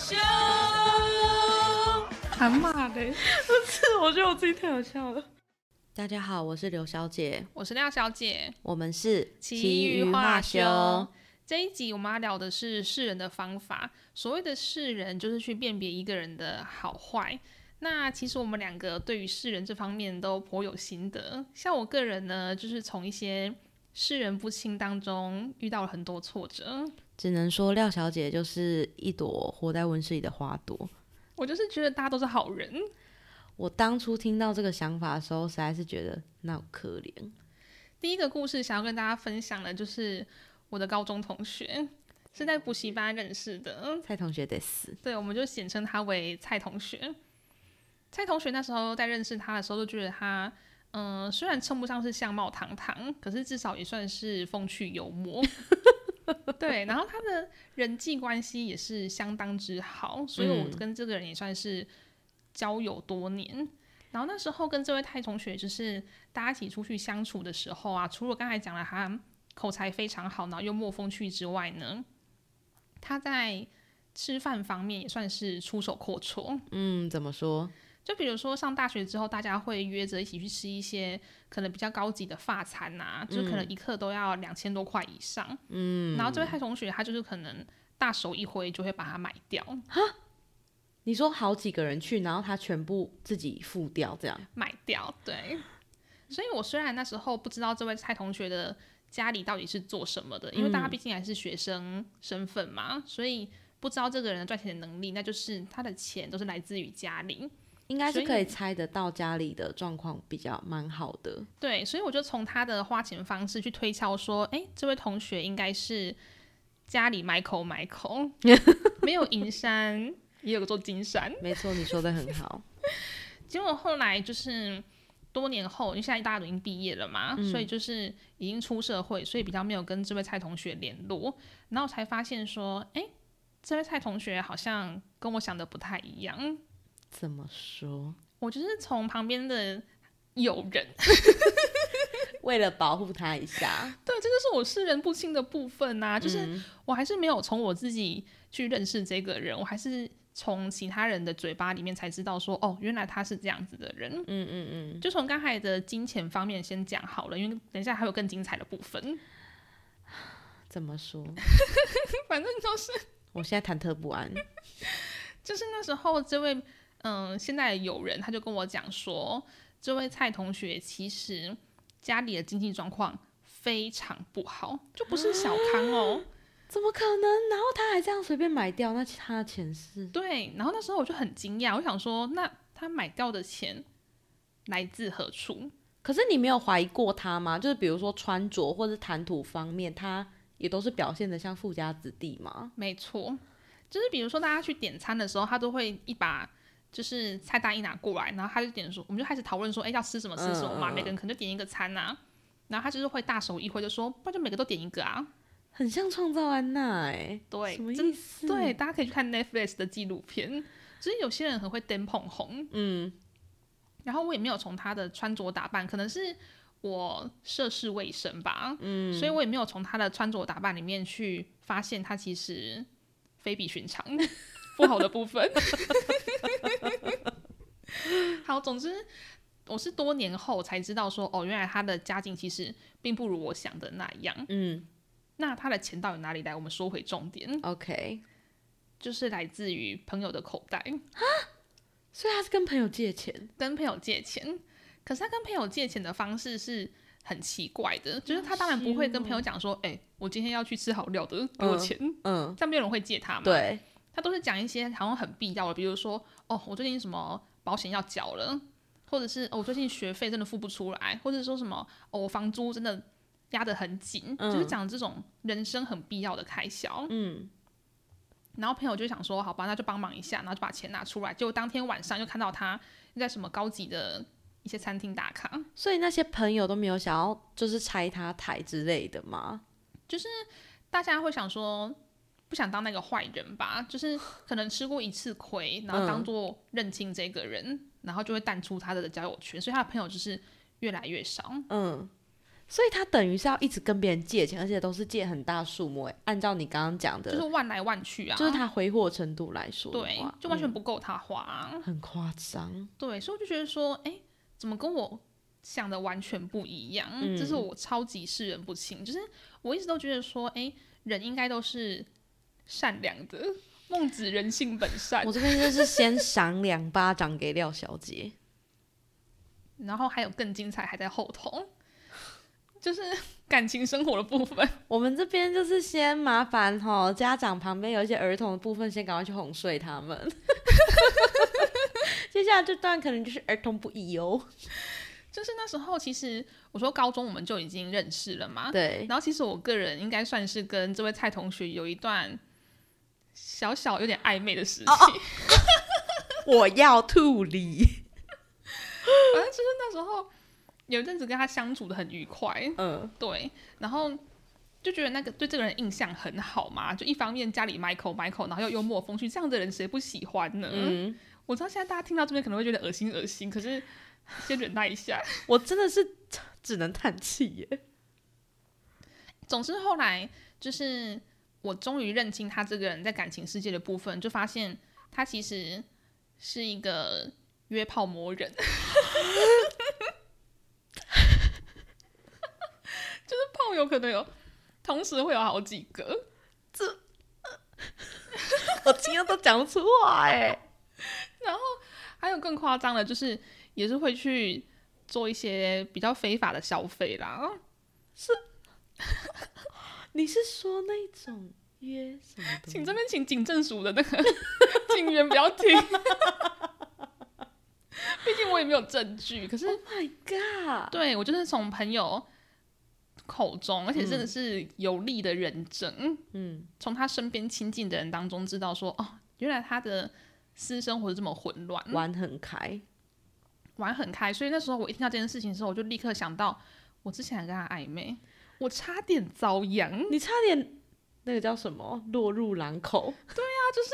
秀，喊骂的，不是，我觉得我自己太好笑了。大家好，我是刘小姐，我是廖小姐，我们是奇余话修。这一集我们要聊的是世人的方法。所谓的世人，就是去辨别一个人的好坏。那其实我们两个对于世人这方面都颇有心得。像我个人呢，就是从一些世人不清当中遇到了很多挫折。只能说廖小姐就是一朵活在温室里的花朵。我就是觉得大家都是好人。我当初听到这个想法的时候，实在是觉得那可怜。第一个故事想要跟大家分享的，就是我的高中同学是在补习班认识的。蔡同学得死。对，我们就简称他为蔡同学。蔡同学那时候在认识他的时候，就觉得他，嗯，虽然称不上是相貌堂堂，可是至少也算是风趣幽默。对，然后他的人际关系也是相当之好，所以我跟这个人也算是交友多年。然后那时候跟这位泰同学，就是大家一起出去相处的时候啊，除了刚才讲了他口才非常好，然后幽默风趣之外呢，他在吃饭方面也算是出手阔绰。嗯，怎么说？就比如说上大学之后，大家会约着一起去吃一些可能比较高级的发餐呐，就可能一克都要两千多块以上。嗯，然后这位蔡同学他就是可能大手一挥就会把它买掉。哈，你说好几个人去，然后他全部自己付掉这样？买掉，对。所以我虽然那时候不知道这位蔡同学的家里到底是做什么的，因为大家毕竟还是学生身份嘛，所以不知道这个人赚钱的能力，那就是他的钱都是来自于家里。应该是可以猜得到家里的状况比较蛮好的。对，所以我就从他的花钱方式去推敲说，哎，这位同学应该是家里买口买口，没有银山也有个做金山。没错，你说的很好。结果后来就是多年后，因为现在大家都已经毕业了嘛，所以就是已经出社会，所以比较没有跟这位蔡同学联络，然后才发现说，哎，这位蔡同学好像跟我想的不太一样。怎么说？我就是从旁边的友人，为了保护他一下。对，这就是我视人不清的部分呐。就是我还是没有从我自己去认识这个人，我还是从其他人的嘴巴里面才知道说，哦，原来他是这样子的人。嗯嗯嗯。就从刚才的金钱方面先讲好了，因为等一下还有更精彩的部分。怎么说？反正就是，我现在忐忑不安。就是那时候这位。嗯，现在有人他就跟我讲说，这位蔡同学其实家里的经济状况非常不好，就不是小康哦。怎么可能？然后他还这样随便买掉，那他的钱是？对。然后那时候我就很惊讶，我想说，那他买掉的钱来自何处？可是你没有怀疑过他吗？就是比如说穿着或者谈吐方面，他也都是表现的像富家子弟吗？没错，就是比如说大家去点餐的时候，他都会一把。就是菜单一拿过来，然后他就点说，我们就开始讨论说，哎，要吃什么吃什么嘛，每个人可能就点一个餐呐，然后他就是会大手一挥就说，不然就每个都点一个啊，很像创造安娜哎，对，什么意思？对，大家可以去看 Netflix 的纪录片，所以有些人很会灯捧红，嗯，然后我也没有从他的穿着打扮，可能是我涉世未深吧，嗯，所以我也没有从他的穿着打扮里面去发现他其实非比寻常。不好的部分，好，总之我是多年后才知道说，哦，原来他的家境其实并不如我想的那样。嗯，那他的钱到底哪里来？我们说回重点，OK，就是来自于朋友的口袋啊，所以他是跟朋友借钱，跟朋友借钱。可是他跟朋友借钱的方式是很奇怪的，就是他当然不会跟朋友讲说，哎，我今天要去吃好料的，给我钱，嗯，这样没有人会借他嘛？对。他都是讲一些好像很必要的，比如说，哦，我最近什么保险要缴了，或者是我最近学费真的付不出来，或者说什么，哦，房租真的压得很紧，就是讲这种人生很必要的开销。嗯。然后朋友就想说，好吧，那就帮忙一下，然后就把钱拿出来。结果当天晚上又看到他在什么高级的一些餐厅打卡，所以那些朋友都没有想要就是拆他台之类的吗？就是大家会想说。不想当那个坏人吧，就是可能吃过一次亏，然后当做认清这个人，然后就会淡出他的交友圈，所以他的朋友就是越来越少。嗯，所以他等于是要一直跟别人借钱，而且都是借很大数目。哎，按照你刚刚讲的，就是万来万去啊，就是他挥霍程度来说对，就完全嗯不够他花啊、很夸张。对，所以我就觉得说，哎、怎么跟我想的完全不一样？嗯这是我超级世人不清。就是我一直都觉得说，哎、人应该都是善良的，孟子人性本善我。这边就是先赏两巴掌给廖小姐。然后还有更精彩，还在后头，就是感情生活的部分。我们这边就是先麻烦哈，家长旁边有一些儿童的部分，先赶快去哄睡他们。接下来这段可能就是儿童不宜哦。就是那时候，其实我说高中我们就已经认识了嘛。对，然后其实我个人应该算是跟这位蔡同学有一段小小有点暧昧的时期。我要吐梨。反正就是那时候有一阵子跟他相处的很愉快，嗯，对，然后就觉得那个对这个人印象很好嘛，就一方面家里 Michael Michael，然后又幽默风趣，这样的人谁不喜欢呢？嗯，我知道现在大家听到这边可能会觉得恶心恶心，可是先忍耐一下。我真的是只能叹气耶。总之后来就是我终于认清他这个人在感情世界的部分，就发现他其实是一个约炮魔人。就是炮友可能有，同时会有好几个，这 我今天都讲不出话哎。还有更夸张的，就是也是会去做一些比较非法的消费啦。你是说那种约什么？请这边请警政署的那个 警员不要听，毕竟我也没有证据。可是 Oh my god！对我就是从朋友口中，而且真的是有力的人证，嗯，从他身边亲近的人当中知道说，哦，原来他的私生活是这么混乱，玩很开。玩很开。所以那时候我一听到这件事情的时候，我就立刻想到，我之前还跟他暧昧，我差点遭殃，你差点那个叫什么落入狼口。对啊，就是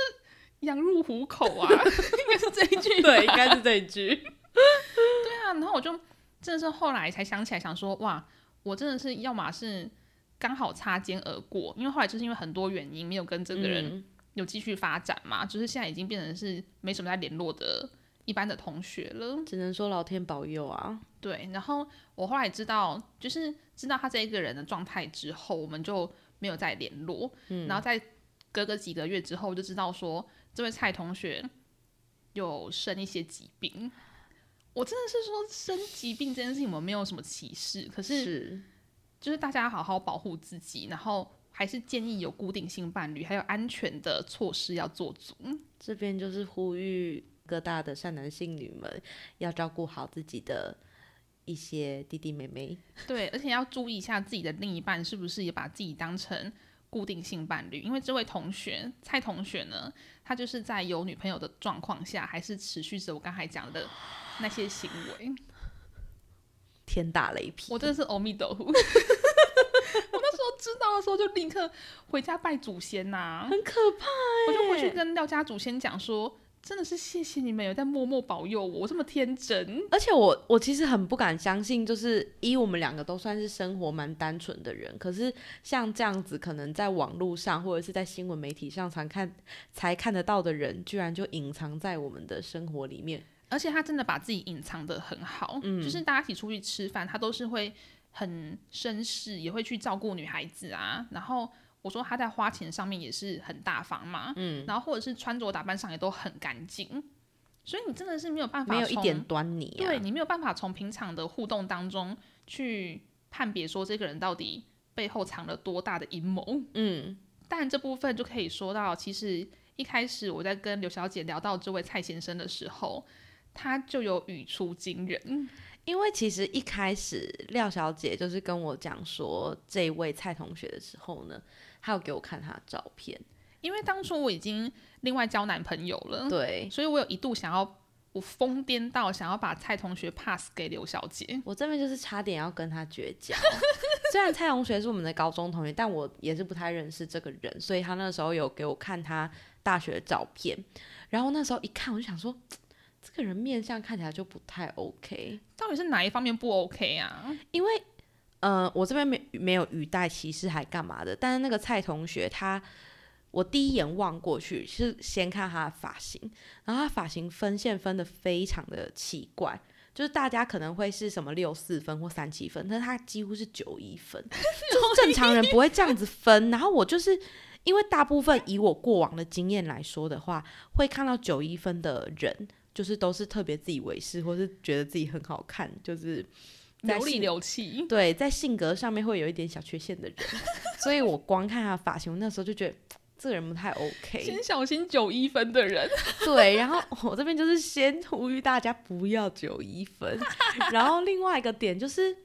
羊入虎口啊，应该是这一句。对，应该是这一句。对啊，然后我就真的是后来才想起来，想说哇，我真的是要么是刚好擦肩而过，因为后来就是因为很多原因没有跟这个人嗯有继续发展嘛，就是现在已经变成是没什么在联络的一般的同学了。只能说老天保佑啊。对，然后我后来知道，就是知道他这一个人的状态之后，我们就没有再联络。嗯然后在隔个几个月之后，就知道说这位蔡同学有生一些疾病。我真的是说生疾病这件事情，我们没有什么歧视，可是是，就是大家要好好保护自己，然后还是建议有固定性伴侣，还有安全的措施要做足。这边就是呼吁各大的善男信女们要照顾好自己的一些弟弟妹妹。对，而且要注意一下自己的另一半是不是也把自己当成固定性伴侣，因为这位同学蔡同学呢，他就是在有女朋友的状况下，还是持续着我刚才讲的那些行为。天打雷劈！我真的是阿弥陀佛。我那时候知道的时候，就立刻回家拜祖先呐、很可怕我就回去跟廖家祖先讲说，真的是谢谢你们有在默默保佑我，我这么天真。而且我我其实很不敢相信，就是一我们两个都算是生活蛮单纯的人，可是像这样子，可能在网络上或者是在新闻媒体上常看才看得到的人，居然就隐藏在我们的生活里面。而且他真的把自己隐藏的很好，就是大家一起出去吃饭，他都是会很绅士，也会去照顾女孩子啊。然后我说他在花钱上面也是很大方嘛，嗯，然后或者是穿着打扮上也都很干净，所以你真的是没有办法没有一点端倪啊。对你没有办法从平常的互动当中去判别说这个人到底背后藏了多大的阴谋。嗯，但这部分就可以说到，其实一开始我在跟刘小姐聊到这位蔡先生的时候，他就有语出惊人。因为其实一开始廖小姐就是跟我讲说这位蔡同学的时候呢，她有给我看他的照片，因为当初我已经另外交男朋友了，对所以我有一度想要，我疯癫到想要把蔡同学 pass 给刘小姐。我这边就是差点要跟他绝交。虽然蔡同学是我们的高中同学，但我也是不太认识这个人，所以他那时候有给我看他大学的照片，然后那时候一看我就想说，这个人面相看起来就不太 OK，到底是哪一方面不 OK 啊？因为呃，我这边没没有语带歧视还干嘛的，但是那个蔡同学他，我第一眼望过去是先看他的发型，然后他发型分线分的非常的奇怪，就是大家可能会是什么六四分或三七分，但是他几乎是九一分，就是正常人不会这样子分。然后我就是因为大部分以我过往的经验来说的话，会看到九一分的人，就是都是特别自以为是，或是觉得自己很好看，就是。在流里流气。对，在性格上面会有一点小缺陷的人，所以我光看他的发型，我那时候就觉得这个人不太 OK。先小心九一分的人，对，然后我这边就是先呼吁大家不要九一分，然后另外一个点就是，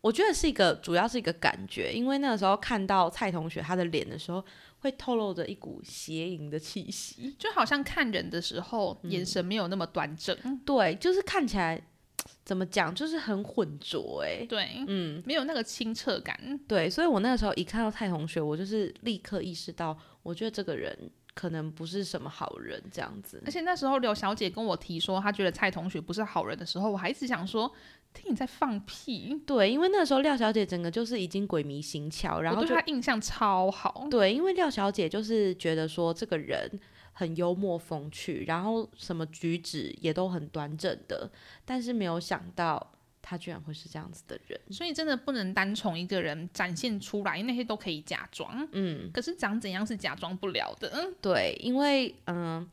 我觉得是一个主要是一个感觉，因为那个时候看到蔡同学他的脸的时候，会透露着一股邪淫的气息，就好像看人的时候眼神没有那么端正，对，就是看起来怎么讲，就是很浑浊、哎，对，嗯，没有那个清澈感。对，所以我那个时候一看到蔡同学，我就是立刻意识到，我觉得这个人可能不是什么好人，这样子而。且那时候刘小姐跟我提说，她觉得蔡同学不是好人的时候，我还一直想说，听你在放屁。对，因为那时候廖小姐整个就是已经鬼迷心窍，然后对她印象超好。对，因为廖小姐就是觉得说这个人很幽默风趣，然后什么举止也都很端正的，但是没有想到他居然会是这样子的人。所以真的不能单从一个人展现出来，那些都可以假装。嗯，可是长怎样是假装不了的。嗯对，因为嗯，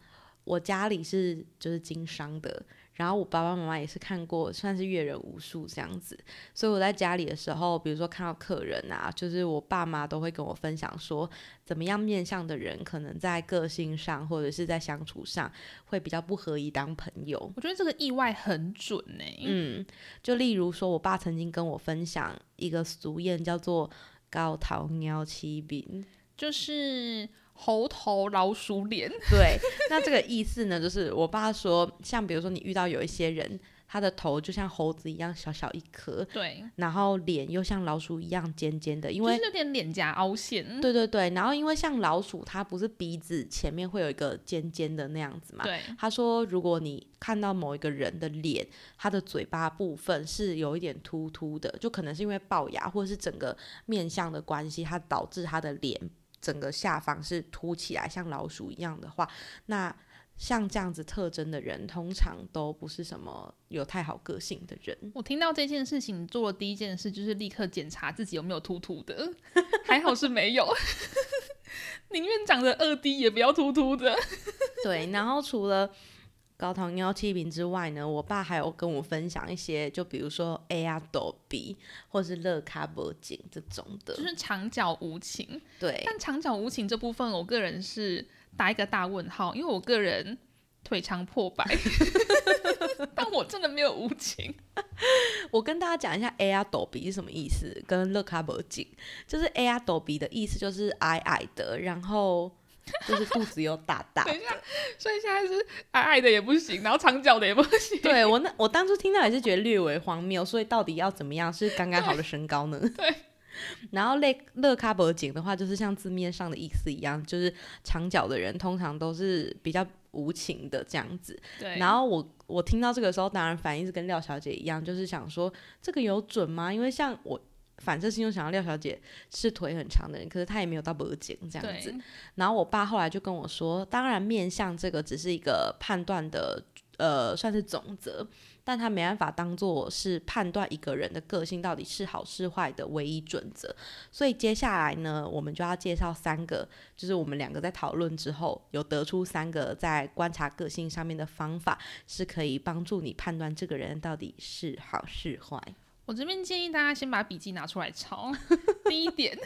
我家里是就是经商的，然后我爸爸妈妈也是看过，算是阅人无数这样子，所以我在家里的时候，比如说看到客人啊，就是我爸妈都会跟我分享说，怎么样面向的人可能在个性上或者是在相处上会比较不合宜当朋友。我觉得这个意外很准呢、嗯，就例如说，我爸曾经跟我分享一个俗谚，叫做“高桃鸟七饼”。就是猴头老鼠脸。对，那这个意思呢，就是我爸说，像比如说你遇到有一些人，他的头就像猴子一样小小一颗，对，然后脸又像老鼠一样尖尖的，因为就是有点脸颊凹陷。对对对，然后因为像老鼠，它不是鼻子前面会有一个尖尖的那样子嘛？对，他说，如果你看到某一个人的脸，他的嘴巴部分是有一点突突的，就可能是因为龅牙或者是整个面相的关系，它导致他的脸整个下方是凸起来，像老鼠一样的话，那像这样子特征的人，通常都不是什么有太好个性的人。我听到这件事情，做的第一件事就是立刻检查自己有没有秃秃的，还好是没有。宁愿长得二 D 也不要秃秃的。对，然后除了高糖尿气瓶之外呢，我爸还有跟我分享一些，就比如说 A 呀抖鼻或是乐卡脖颈这种的就。是长脚无情，对，但长脚无情这部分，我个人是打一个大问号，因为我个人腿长破百，但我真的没有无情。我跟大家讲一下 A R 抖鼻是什么意思，跟乐卡脖颈，就是 A R 抖鼻的意思就是矮矮的，然后就是肚子又大大等一下。，所以现在是矮矮的也不行，然后长脚的也不行。对我那我当初听到也是觉得略为荒谬，所以到底要怎么样是刚刚好的身高呢？对。然后乐乐卡脖颈的话，就是像字面上的意思一样，就是长脚的人通常都是比较无情的这样子。对，然后我我听到这个时候，当然反应是跟廖小姐一样，就是想说这个有准吗？因为像我反射性就想到廖小姐是腿很长的人，可是她也没有到脖颈这样子。然后我爸后来就跟我说，当然面相这个只是一个判断的呃算是总则，但他没办法当做是判断一个人的个性到底是好是坏的唯一准则。所以接下来呢，我们就要介绍三个，就是我们两个在讨论之后有得出三个在观察个性上面的方法，是可以帮助你判断这个人到底是好是坏。我这边建议大家先把笔记拿出来抄。第一点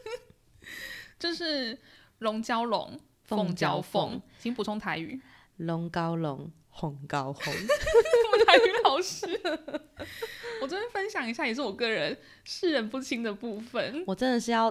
就是龙交龙，凤交凤，请补充台语。龙高龙，红高红。我台语老师，我这边分享一下，也是我个人世人不清的部分。我真的是要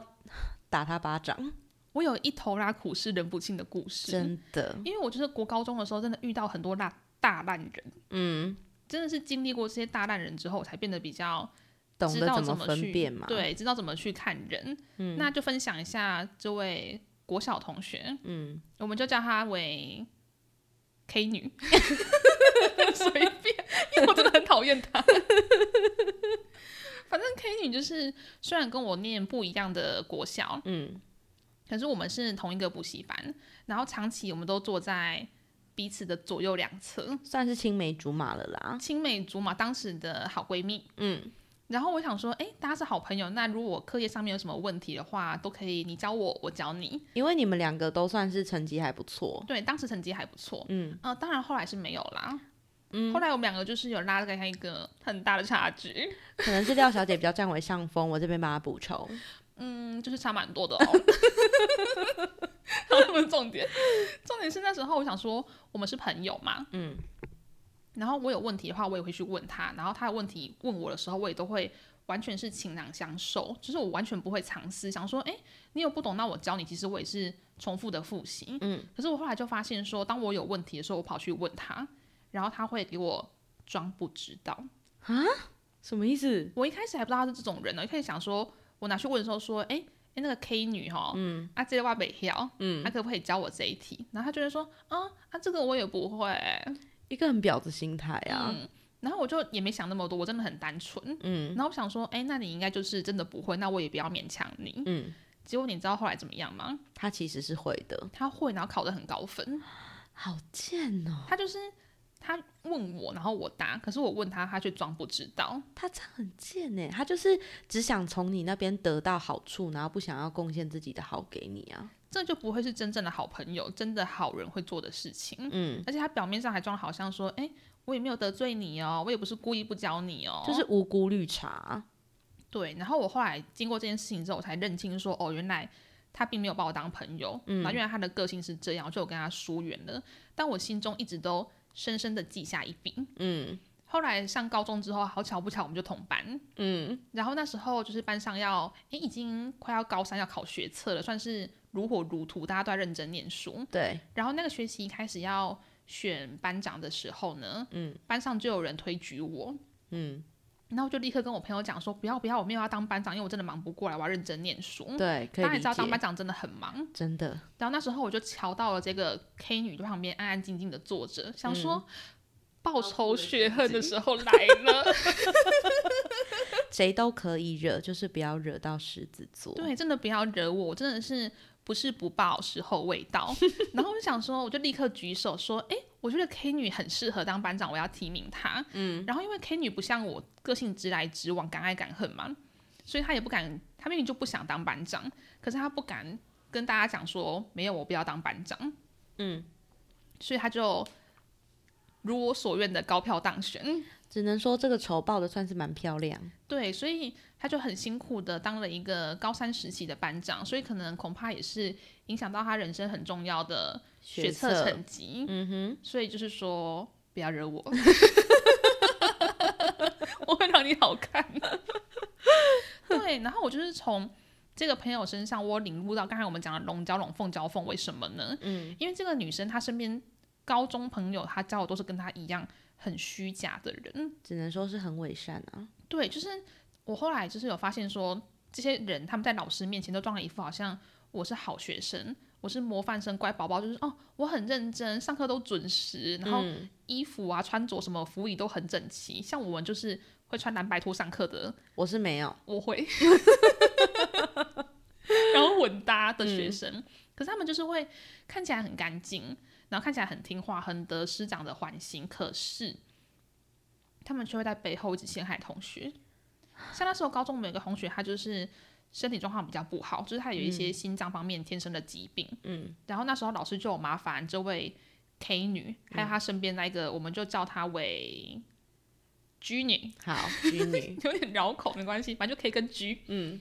打他巴掌，我有一头拉苦是人不清的故事，真的。因为我就是国高中的时候，真的遇到很多大大烂人，嗯，真的是经历过这些大烂人之后，才变得比较懂得怎么去辨嘛。，对，知道怎么去看人。嗯那就分享一下这位国小同学，嗯，我们就叫她为 K 女 随便，因为我真的很讨厌她。反 反正 K 女就是虽然跟我念不一样的国小，嗯，可是我们是同一个补习班，然后长期我们都坐在彼此的左右两侧，算是青梅竹马了啦。青梅竹马，当时的好闺蜜。嗯，然后我想说，哎，大家是好朋友，那如果课业上面有什么问题的话，都可以你教我，我教你。因为你们两个都算是成绩还不错。对，当时成绩还不错。嗯，呃，当然后来是没有啦。嗯后来我们两个就是有拉开一个很大的差距，可能是廖小姐比较占为上风，我这边帮她补充。嗯，就是差蛮多的哦。好，不是重点，重点是那时候我想说，我们是朋友嘛，嗯，然后我有问题的话，我也会去问他，然后他有问题问我的时候，我也都会完全是情囊相授，就是我完全不会藏私，想说，哎，你有不懂，那我教你。其实我也是重复的复习，嗯。可是我后来就发现说，当我有问题的时候，我跑去问他，然后他会给我装不知道啊。什么意思？我一开始还不知道他是这种人呢，一开始想说，我拿去问的时候说，哎、哎、那个 K 女哈，嗯，啊，这个话北跳，嗯，他可不可以教我这一题？然后她就会说，啊啊，这个我也不会，一个很婊子心态啊。嗯，然后我就也没想那么多，我真的很单纯，嗯然后我想说，哎、那你应该就是真的不会，那我也不要勉强你。嗯，结果你知道后来怎么样吗？他其实是会的，他会，然后考得很高分，好贱哦。他就是他问我，然后我答，可是我问他，他却装不知道。他这样很贱呢，他就是只想从你那边得到好处，然后不想要贡献自己的好给你啊。这就不会是真正的好朋友，真的好人会做的事情。嗯，而且他表面上还装好像说，哎、我也没有得罪你哦，我也不是故意不教你哦，就是无辜绿茶。对。然后我后来经过这件事情之后，我才认清说，哦，原来他并没有把我当朋友，嗯，然后原来他的个性是这样，我就我跟他疏远了。但我心中一直都深深的记下一笔。嗯。后来上高中之后，好巧不巧我们就同班，嗯。然后那时候就是班上要，诶，已经快要高三要考学测了，算是如火如荼，大家都在认真念书。对，然后那个学期开始要选班长的时候呢，嗯。班上就有人推举我，嗯，然后我就立刻跟我朋友讲说，不要不要，我没有要当班长，因为我真的忙不过来，我要认真念书。对，可以理大家也知道当班解。长真的很忙，真的，然后那时候我就瞧到了这个 K 女在旁边安安静静的坐着，想嗯说。报仇雪恨的时候来了，谁都可以惹，就是不要惹到狮子座。对，真的不要惹我，我真的是不是不报，时候未到。然后我就想说，我就立刻举手说，哎、我觉得 K 女很适合当班长，我要提名她。嗯，然后因为 K 女不像我个性直来直往，敢爱敢恨嘛，所以她也不敢，她明明就不想当班长，可是她不敢跟大家讲说，没有，我不要当班长。嗯，所以她就如我所愿的高票当选。只能说这个仇报的算是蛮漂亮。对，所以她就很辛苦的当了一个高三时期的班长，所以可能恐怕也是影响到她人生很重要的学测测成绩。嗯哼，所以就是说，不要惹我，我会让你好看。对，然后我就是从这个朋友身上，我领悟到刚才我们讲的龙交龙，凤交凤，为什么呢？嗯，因为这个女生她身边高中朋友，她交的都是跟她一样很虚假的人。只能说是很伪善啊。对，就是我后来就是有发现说，这些人他们在老师面前都装了一副好像我是好学生，我是模范生、乖宝宝，就是哦，我很认真，上课都准时，然后嗯衣服啊、穿着什么服仪都很整齐。像我们就是会穿蓝白拖上课的，我是没有，我会，然后混搭的学生，可是他们就是会看起来很干净，然后看起来很听话，很得师长的欢心，可是他们却会在背后一直陷害同学。像那时候高中我们有个同学，他就是身体状况比较不好，就是他有一些心脏方面天生的疾病，嗯，然后那时候老师就有麻烦这位 K 女，还有她身边那个，我们就叫她为 G 女，好，，G 女，有点绕口，没关系，反正就 K 跟 G。嗯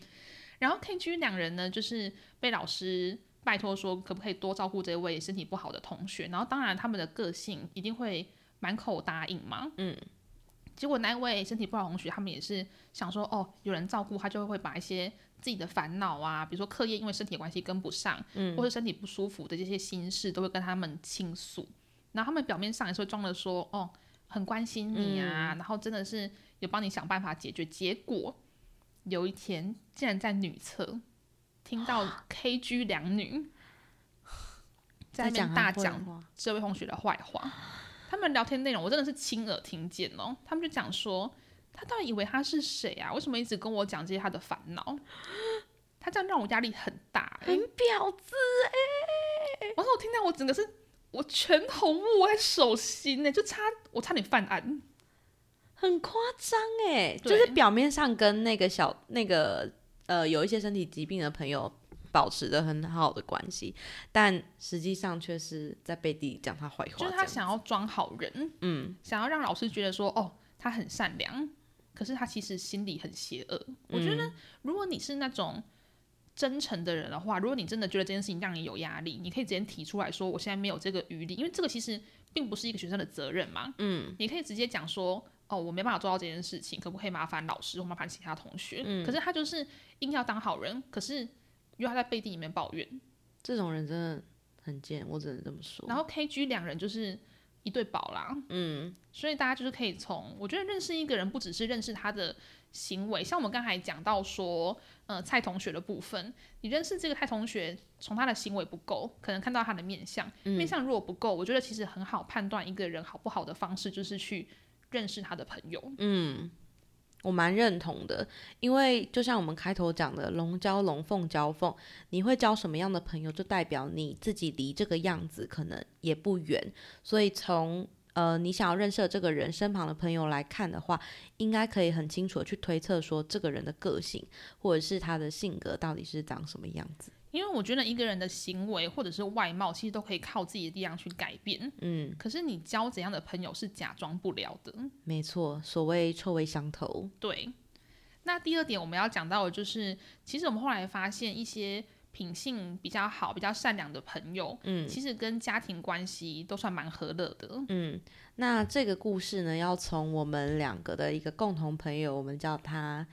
然后 K G 两人呢，就是被老师拜托说，可不可以多照顾这位身体不好的同学。然后当然他们的个性一定会满口答应嘛。嗯。结果那位身体不好的同学，他们也是想说，哦，有人照顾他，就会把一些自己的烦恼啊，比如说课业因为身体的关系跟不上，嗯，或者身体不舒服的这些心事，都会跟他们倾诉。然后他们表面上也是会装的说，哦，很关心你啊，然后真的是有帮你想办法解决。结果有一天，竟然在女厕听到 KG 两女 在那边大讲，这位同学的坏话。他们聊天内容我真的是亲耳听见哦，他们就讲说他到底以为他是谁啊？为什么一直跟我讲这些他的烦恼？他这样让我压力很大、欸。很婊子哎、然后我听到我整个是我全头握在手心呢、就差我差点犯案。很夸张哎，就是表面上跟那个小那个呃有一些身体疾病的朋友保持的很好的关系，但实际上却是在背地里讲他坏话，就是他想要装好人，嗯想要让老师觉得说，哦，他很善良，可是他其实心里很邪恶。我觉得，如果你是那种真诚的人的话，如果你真的觉得这件事情让你有压力，你可以直接提出来说，我现在没有这个余力，因为这个其实并不是一个学生的责任嘛。嗯，你可以直接讲说，哦，我没办法做到这件事情，可不可以麻烦老师或麻烦其他同学？嗯可是他就是硬要当好人，可是又他在背地里面抱怨。这种人真的很贱，我只能这么说。然后 KG 两人就是一对宝啦，嗯。所以大家就是可以从，我觉得认识一个人不只是认识他的行为，像我们刚才讲到说，呃，蔡同学的部分，你认识这个蔡同学，从他的行为不够，可能看到他的面相，面相如果不够，我觉得其实很好判断一个人好不好的方式就是去认识他的朋友。嗯，我蛮认同的，因为就像我们开头讲的，龙交龙，凤交凤，你会交什么样的朋友，就代表你自己离这个样子可能也不远。所以从呃你想要认识的这个人身旁的朋友来看的话，应该可以很清楚的去推测说这个人的个性或者是他的性格到底是长什么样子。因为我觉得一个人的行为或者是外貌，其实都可以靠自己的力量去改变。嗯，可是你交怎样的朋友是假装不了的。没错，所谓臭味相投。对，那第二点我们要讲到的就是，其实我们后来发现一些品性比较好、比较善良的朋友，嗯其实跟家庭关系都算蛮和乐的。嗯，那这个故事呢，要从我们两个的一个共同朋友，我们叫他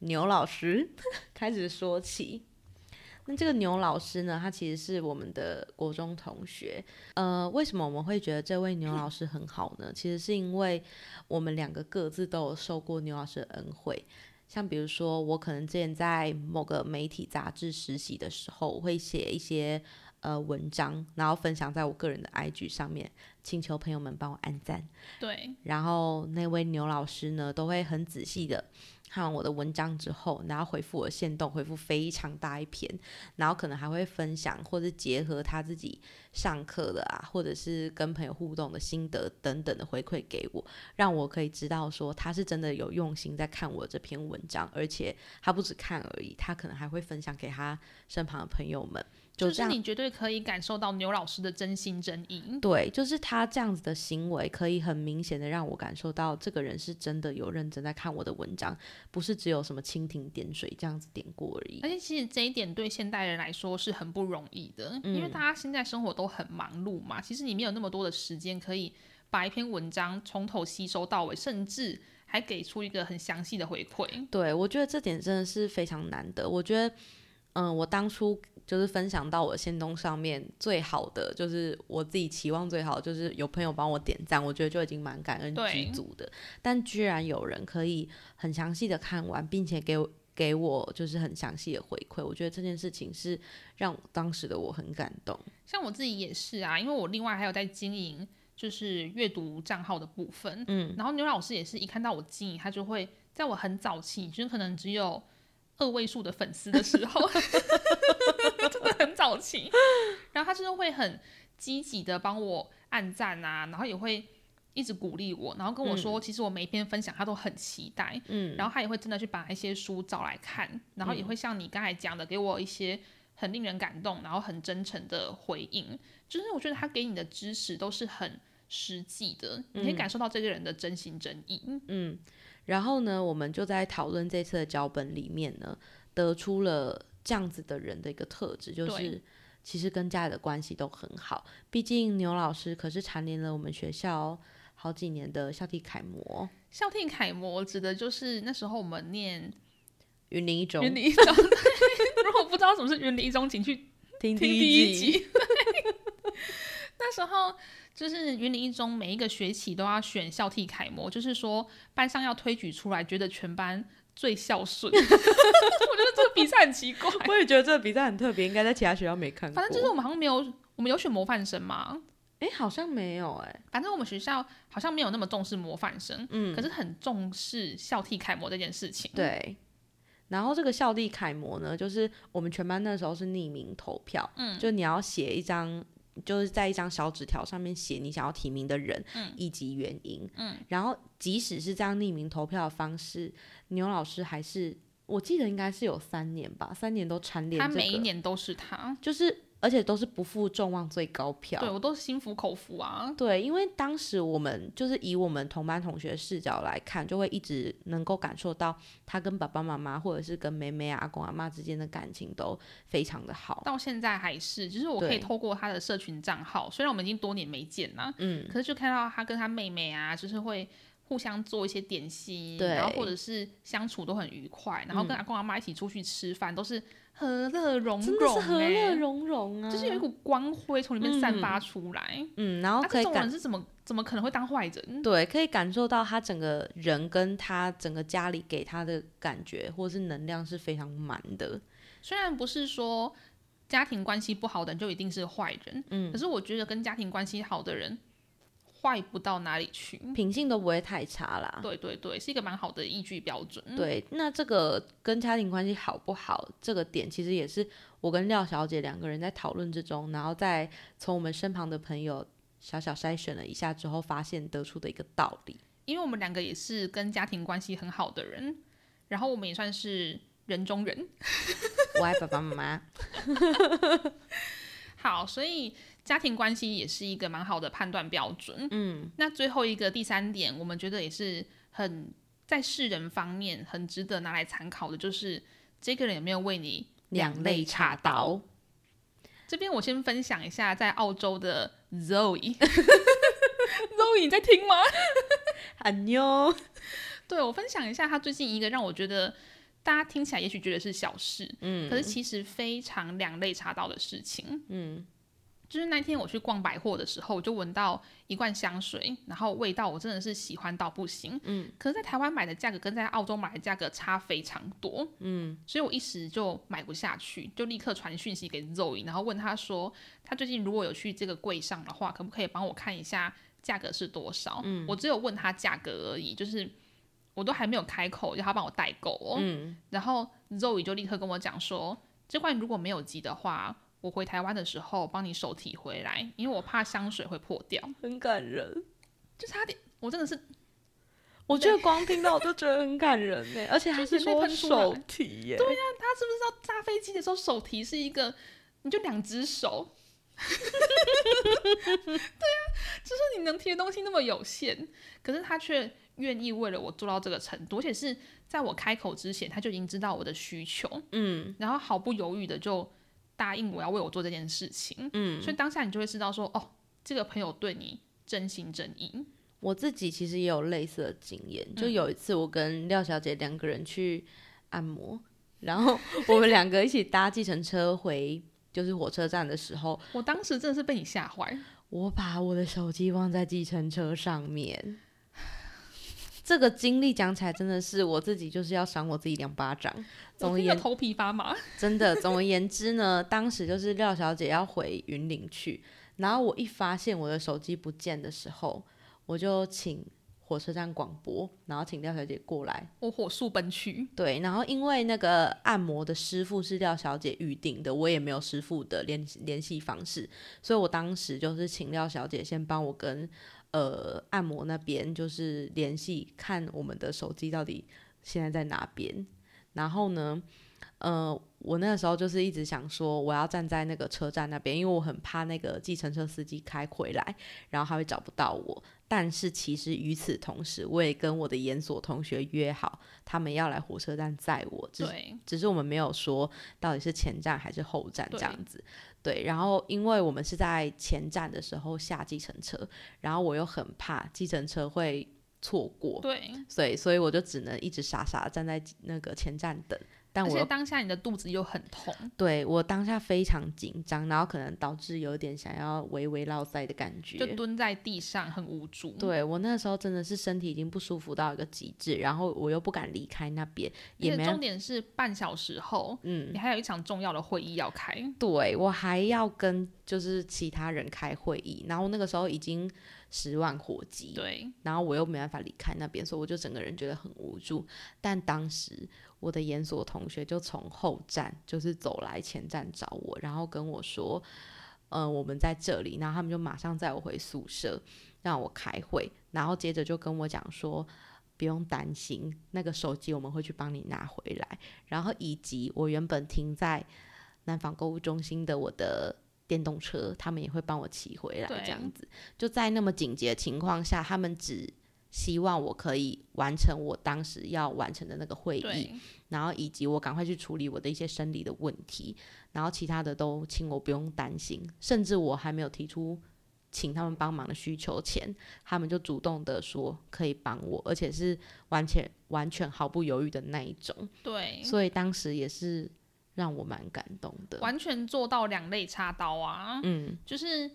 牛老师 开始说起。那这个牛老师呢，他其实是我们的国中同学。呃，为什么我们会觉得这位牛老师很好呢？其实是因为我们两个各自都有受过牛老师的恩惠。像比如说，我可能之前在某个媒体杂志实习的时候，我会写一些呃文章，然后分享在我个人的 IG 上面，请求朋友们帮我按赞。对，然后那位牛老师呢，都会很仔细的看完我的文章之后，然后回复我的线动，回复非常大一篇，然后可能还会分享或者结合他自己上课的啊，或者是跟朋友互动的心得等等的回馈给我，让我可以知道说他是真的有用心在看我这篇文章，而且他不止看而已，他可能还会分享给他身旁的朋友们，就这样。就是你绝对可以感受到牛老师的真心真意。对，就是他这样子的行为，可以很明显的让我感受到这个人是真的有认真在看我的文章，不是只有什么蜻蜓点水这样子点过而已。而且其实这一点对现代人来说是很不容易的，因为大家现在生活都很忙碌嘛，其实你没有那么多的时间可以把一篇文章从头吸收到尾，甚至还给出一个很详细的回馈。对，我觉得这点真的是非常难得。我觉得，嗯，我当初就是分享到我的线动上面最好的，就是我自己期望最好，就是有朋友帮我点赞，我觉得就已经蛮感恩对知足的。但居然有人可以很详细的看完，并且给我给我就是很详细的回馈，我觉得这件事情是让当时的我很感动。像我自己也是啊，因为我另外还有在经营就是阅读账号的部分，嗯，然后牛老师也是一看到我经营，他就会在我很早期，就是可能只有二位数的粉丝的时候，真的很早期，然后他就是会很积极的帮我按赞啊，然后也会。一直鼓励我，然后跟我说，其实我每一篇分享他都很期待，嗯，然后他也会真的去把一些书找来看，然后也会像你刚才讲的，给我一些很令人感动，然后很真诚的回应。就是我觉得他给你的支持都是很实际的，你可以感受到这个人的真心真意。然后呢，我们就在讨论这次的脚本里面呢，得出了这样子的人的一个特质，就是其实跟家里的关系都很好。毕竟牛老师可是蝉联了我们学校好几年的校地楷模，校听楷模指的就是那时候我们念云林一中云林一中，对如果不知道什么是云林一中，请去听听第一一集。对那时候就是云林一中每一个学期都要选校替楷模，就是说班上要推举出来，觉得全班最孝顺。我觉得这个比赛很奇怪。我也觉得这个比赛很特别，应该在其他学校没看过。反正就是我们好像没有，我们有选模范生吗，哎、好像没有哎、反正我们学校好像没有那么重视模范生，嗯，可是很重视校替楷模这件事情。对。然后这个校地楷模呢，就是我们全班那时候是匿名投票，嗯，就你要写一张，就是在一张小纸条上面写你想要提名的人，嗯，以及原因，嗯，然后即使是这样匿名投票的方式，牛老师还是我记得应该是有三年吧，三年都蝉联、这个，他每一年都是他，就是而且都是不负众望最高票，对我都是心服口服啊。对，因为当时我们就是以我们同班同学视角来看，就会一直能够感受到他跟爸爸妈妈或者是跟妹妹啊、阿公阿妈之间的感情都非常的好。到现在还是，就是我可以透过他的社群账号，虽然我们已经多年没见啦，嗯，可是就看到他跟他妹妹啊，就是会互相做一些点心，然后或者是相处都很愉快，然后跟阿公阿妈一起出去吃饭，都是和乐融真的融、是和欸，乐融融啊！就是有一股光辉从里面散发出来。嗯，然后那这种可以感人是怎么怎么可能会当坏人？对，可以感受到他整个人跟他整个家里给他的感觉或是能量是非常满的。虽然不是说家庭关系不好的人就一定是坏人，嗯，可是我觉得跟家庭关系好的人坏不到哪里去。品性都不会太差啦。对对对，是一个蛮好的依据标准。对，那这个跟家庭关系好不好，这个点其实也是我跟廖小姐两个人在讨论之中，然后再从我们身旁的朋友小小筛选了一下之后，发现得出的一个道理。因为我们两个也是跟家庭关系很好的人，然后我们也算是人中人。我爱爸爸妈妈，好，所以家庭关系也是一个蛮好的判断标准。嗯，那最后一个第三点，我们觉得也是很在世人方面很值得拿来参考的，就是这个人有没有为你两肋插刀。这边我先分享一下在澳洲的 Zoe。Zoe，你在听吗？很妞，对我分享一下，他最近一个让我觉得大家听起来也许觉得是小事，嗯，可是其实非常两肋插刀的事情，嗯，就是那天我去逛百货的时候，我就闻到一罐香水，然后味道我真的是喜欢到不行，嗯，可是在台湾买的价格跟在澳洲买的价格差非常多，嗯，所以我一时就买不下去，就立刻传讯息给 Zoe，然后问他说，他最近如果有去这个柜上的话，可不可以帮我看一下价格是多少？嗯，我只有问他价格而已，就是。我都还没有开口，要他帮我代购哦。嗯，然后 Zoe 就立刻跟我讲说，这罐如果没有急的话，我回台湾的时候帮你手提回来，因为我怕香水会破掉。很感人。就差点，我真的是我觉得光听到我就觉得很感人呢，而且还是说手提耶。对呀、他是不知道搭飞机的时候手提是一个，你就两只手。对啊，就是你能提的东西那么有限，可是他却愿意为了我做到这个程度，而且是在我开口之前，他就已经知道我的需求，嗯，然后毫不犹豫的就答应我要为我做这件事情，嗯，所以当下你就会知道说，哦，这个朋友对你真心真意，我自己其实也有类似的经验，嗯。就有一次我跟廖小姐两个人去按摩，然后我们两个一起搭计程车回就是火车站的时候，我当时真的是被你吓坏，我把我的手机忘在计程车上面。这个经历讲起来真的是我自己就是要赏我自己两巴掌。总而言头皮发麻。真的，总而言之呢，当时就是廖小姐要回云林去，然后我一发现我的手机不见的时候，我就请火车站广播，然后请廖小姐过来。我火速奔去，对，然后因为那个按摩的师傅是廖小姐预定的，我也没有师傅的联联系方式，所以我当时就是请廖小姐先帮我跟呃按摩那边就是联系，看我们的手机到底现在在哪边。然后呢，呃，我那个时候就是一直想说，我要站在那个车站那边，因为我很怕那个计程车司机开回来，然后他会找不到我。但是其实与此同时，我也跟我的研所同学约好，他们要来火车站载我，只对，只是我们没有说到底是前站还是后站这样子。对，然后因为我们是在前站的时候下计程车，然后我又很怕计程车会错过，对，所以所以我就只能一直傻傻站在那个前站等。但我当下你的肚子又很痛，对我当下非常紧张，然后可能导致有点想要微微落腮的感觉，就蹲在地上很无助。对我那时候真的是身体已经不舒服到一个极致，然后我又不敢离开那边，也没重点是半小时后，嗯，你还有一场重要的会议要开。对我还要跟就是其他人开会议，然后那个时候已经十万火急，对，然后我又没办法离开那边，所以我就整个人觉得很无助。但当时我的研所同学就从后站就是走来前站找我，然后跟我说，呃，我们在这里，然后他们就马上载我回宿舍让我开会，然后接着就跟我讲说。不用担心，那个手机我们会去帮你拿回来。然后以及我原本停在南方购物中心的我的电动车，他们也会帮我骑回来。这样子，就在那么紧急的情况下，他们只希望我可以完成我当时要完成的那个会议，然后以及我赶快去处理我的一些生理的问题，然后其他的都请我不用担心，甚至我还没有提出请他们帮忙的需求前，他们就主动的说可以帮我，而且是完全完全毫不犹豫的那一种，对，所以当时也是让我蛮感动的。完全做到两肋插刀啊！嗯，就是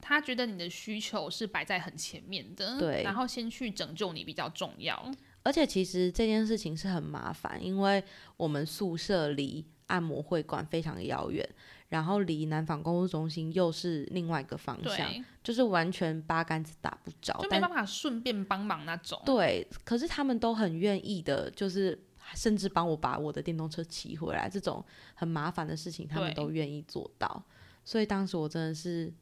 他觉得你的需求是摆在很前面的，对然后先去拯救你比较重要。而且其实这件事情是很麻烦，因为我们宿舍离按摩会馆非常遥远，然后离南纺购物中心又是另外一个方向，就是完全八竿子打不着。就没办法顺便帮忙那种。对，可是他们都很愿意的，就是甚至帮我把我的电动车骑回来，这种很麻烦的事情，他们都愿意做到。所以当时我真的是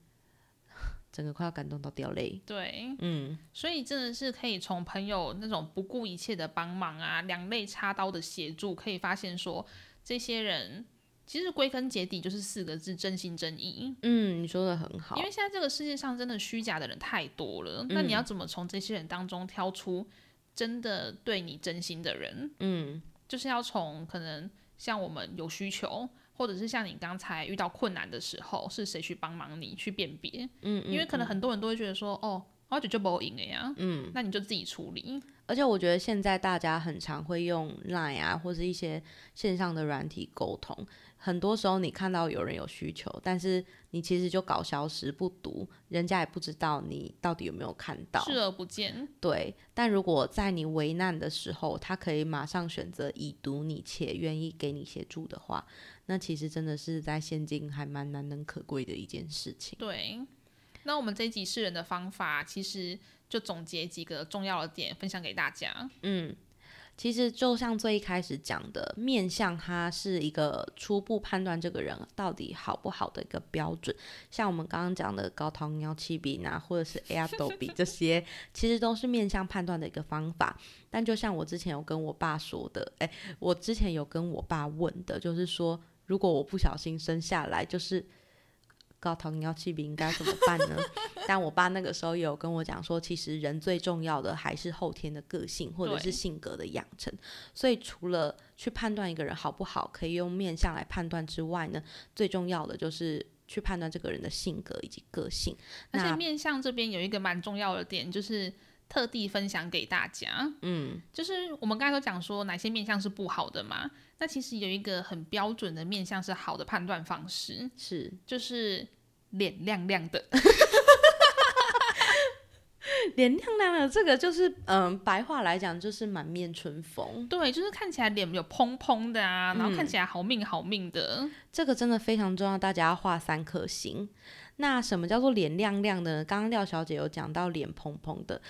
整个快要感动到掉泪。对，嗯，所以真的是可以从朋友那种不顾一切的帮忙啊，两肋插刀的协助，可以发现说这些人其实归根结底就是四个字：真心真意。嗯，你说的很好因。为现在这个世界上真的虚假的人太多了，那你要怎么从这些人当中挑出真的对你真心的人？嗯，就是要从可能像我们有需求，或者是像你刚才遇到困难的时候，是谁去帮忙你去辨别？嗯，因为可能很多人都会觉得说，哦，我觉得不赢了呀，嗯，那你就自己处理。而且我觉得现在大家很常会用 Line 啊，或是一些线上的软体沟通。很多时候你看到有人有需求，但是你其实就搞消失不读，人家也不知道你到底有没有看到。视而不见，对，但如果在你危难的时候，他可以马上选择已读你且愿意给你协助的话，那其实真的是在现今还蛮难能可贵的一件事情。对。那我们这一集示人的方法，其实就总结几个重要的点，分享给大家。嗯，其实就像最一开始讲的，面相它是一个初步判断这个人到底好不好的一个标准。像我们刚刚讲的高糖尿气比啊，或者是 A R 斗比这些，其实都是面相判断的一个方法。但就像我之前有跟我爸说的，诶，我之前有跟我爸问的，就是说，如果我不小心生下来就是高糖尿气比，应该怎么办呢？但我爸那个时候有跟我讲说，其实人最重要的还是后天的个性或者是性格的养成。所以除了去判断一个人好不好，可以用面相来判断之外呢，最重要的就是去判断这个人的性格以及个性。那而且面相这边有一个蛮重要的点，就是特地分享给大家。嗯，就是我们刚才都讲说哪些面相是不好的嘛，那其实有一个很标准的面相是好的判断方式，是就是脸亮亮的。脸亮亮的这个就是嗯，白话来讲就是满面春风。对，就是看起来脸有蓬蓬的啊，然后嗯看起来好命好命的。这个真的非常重要，大家要画三颗星。那什么叫做脸亮亮的呢？刚刚廖小姐有讲到脸蓬蓬的，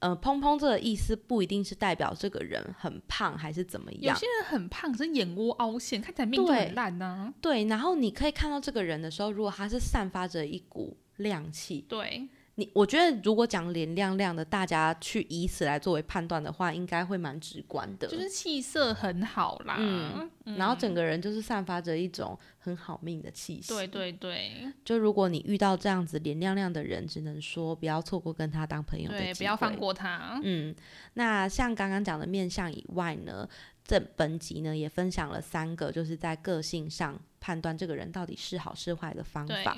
呃，砰砰这个意思不一定是代表这个人很胖还是怎么样，有些人很胖，可是眼窝凹陷，看起来命就对很烂呐、对。然后你可以看到这个人的时候，如果他是散发着一股亮气，对，你我觉得如果讲脸亮亮的，大家去以此来作为判断的话，应该会蛮直观的。就是气色很好啦。嗯然后整个人就是散发着一种很好命的气息。对对对就如果你遇到这样子脸亮亮的人，只能说不要错过跟他当朋友的对，机不要放。过他。嗯，那像刚刚讲的面相以外呢，这本集呢也分享了三个，就是在个性上判断这个人到底是好是坏的方法，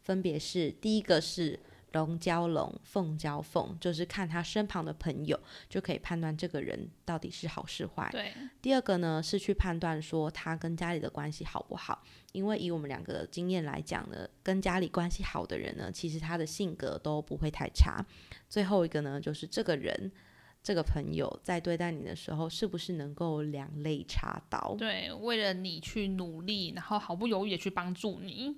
分别是第一个是龙交龙，凤交凤，就是看他身旁的朋友，就可以判断这个人到底是好是坏。对，第二个呢是去判断说他跟家里的关系好不好，因为以我们两个的经验来讲呢，跟家里关系好的人呢，其实他的性格都不会太差。最后一个呢，就是这个人。这个朋友在对待你的时候，是不是能够两肋插刀？对，为了你去努力，然后毫不犹豫的去帮助你。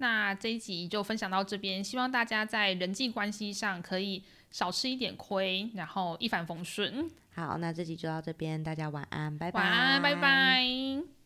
那这一集就分享到这边，希望大家在人际关系上可以少吃一点亏，然后一帆风顺。好，那这集就到这边，大家晚安，拜拜。晚安，拜拜。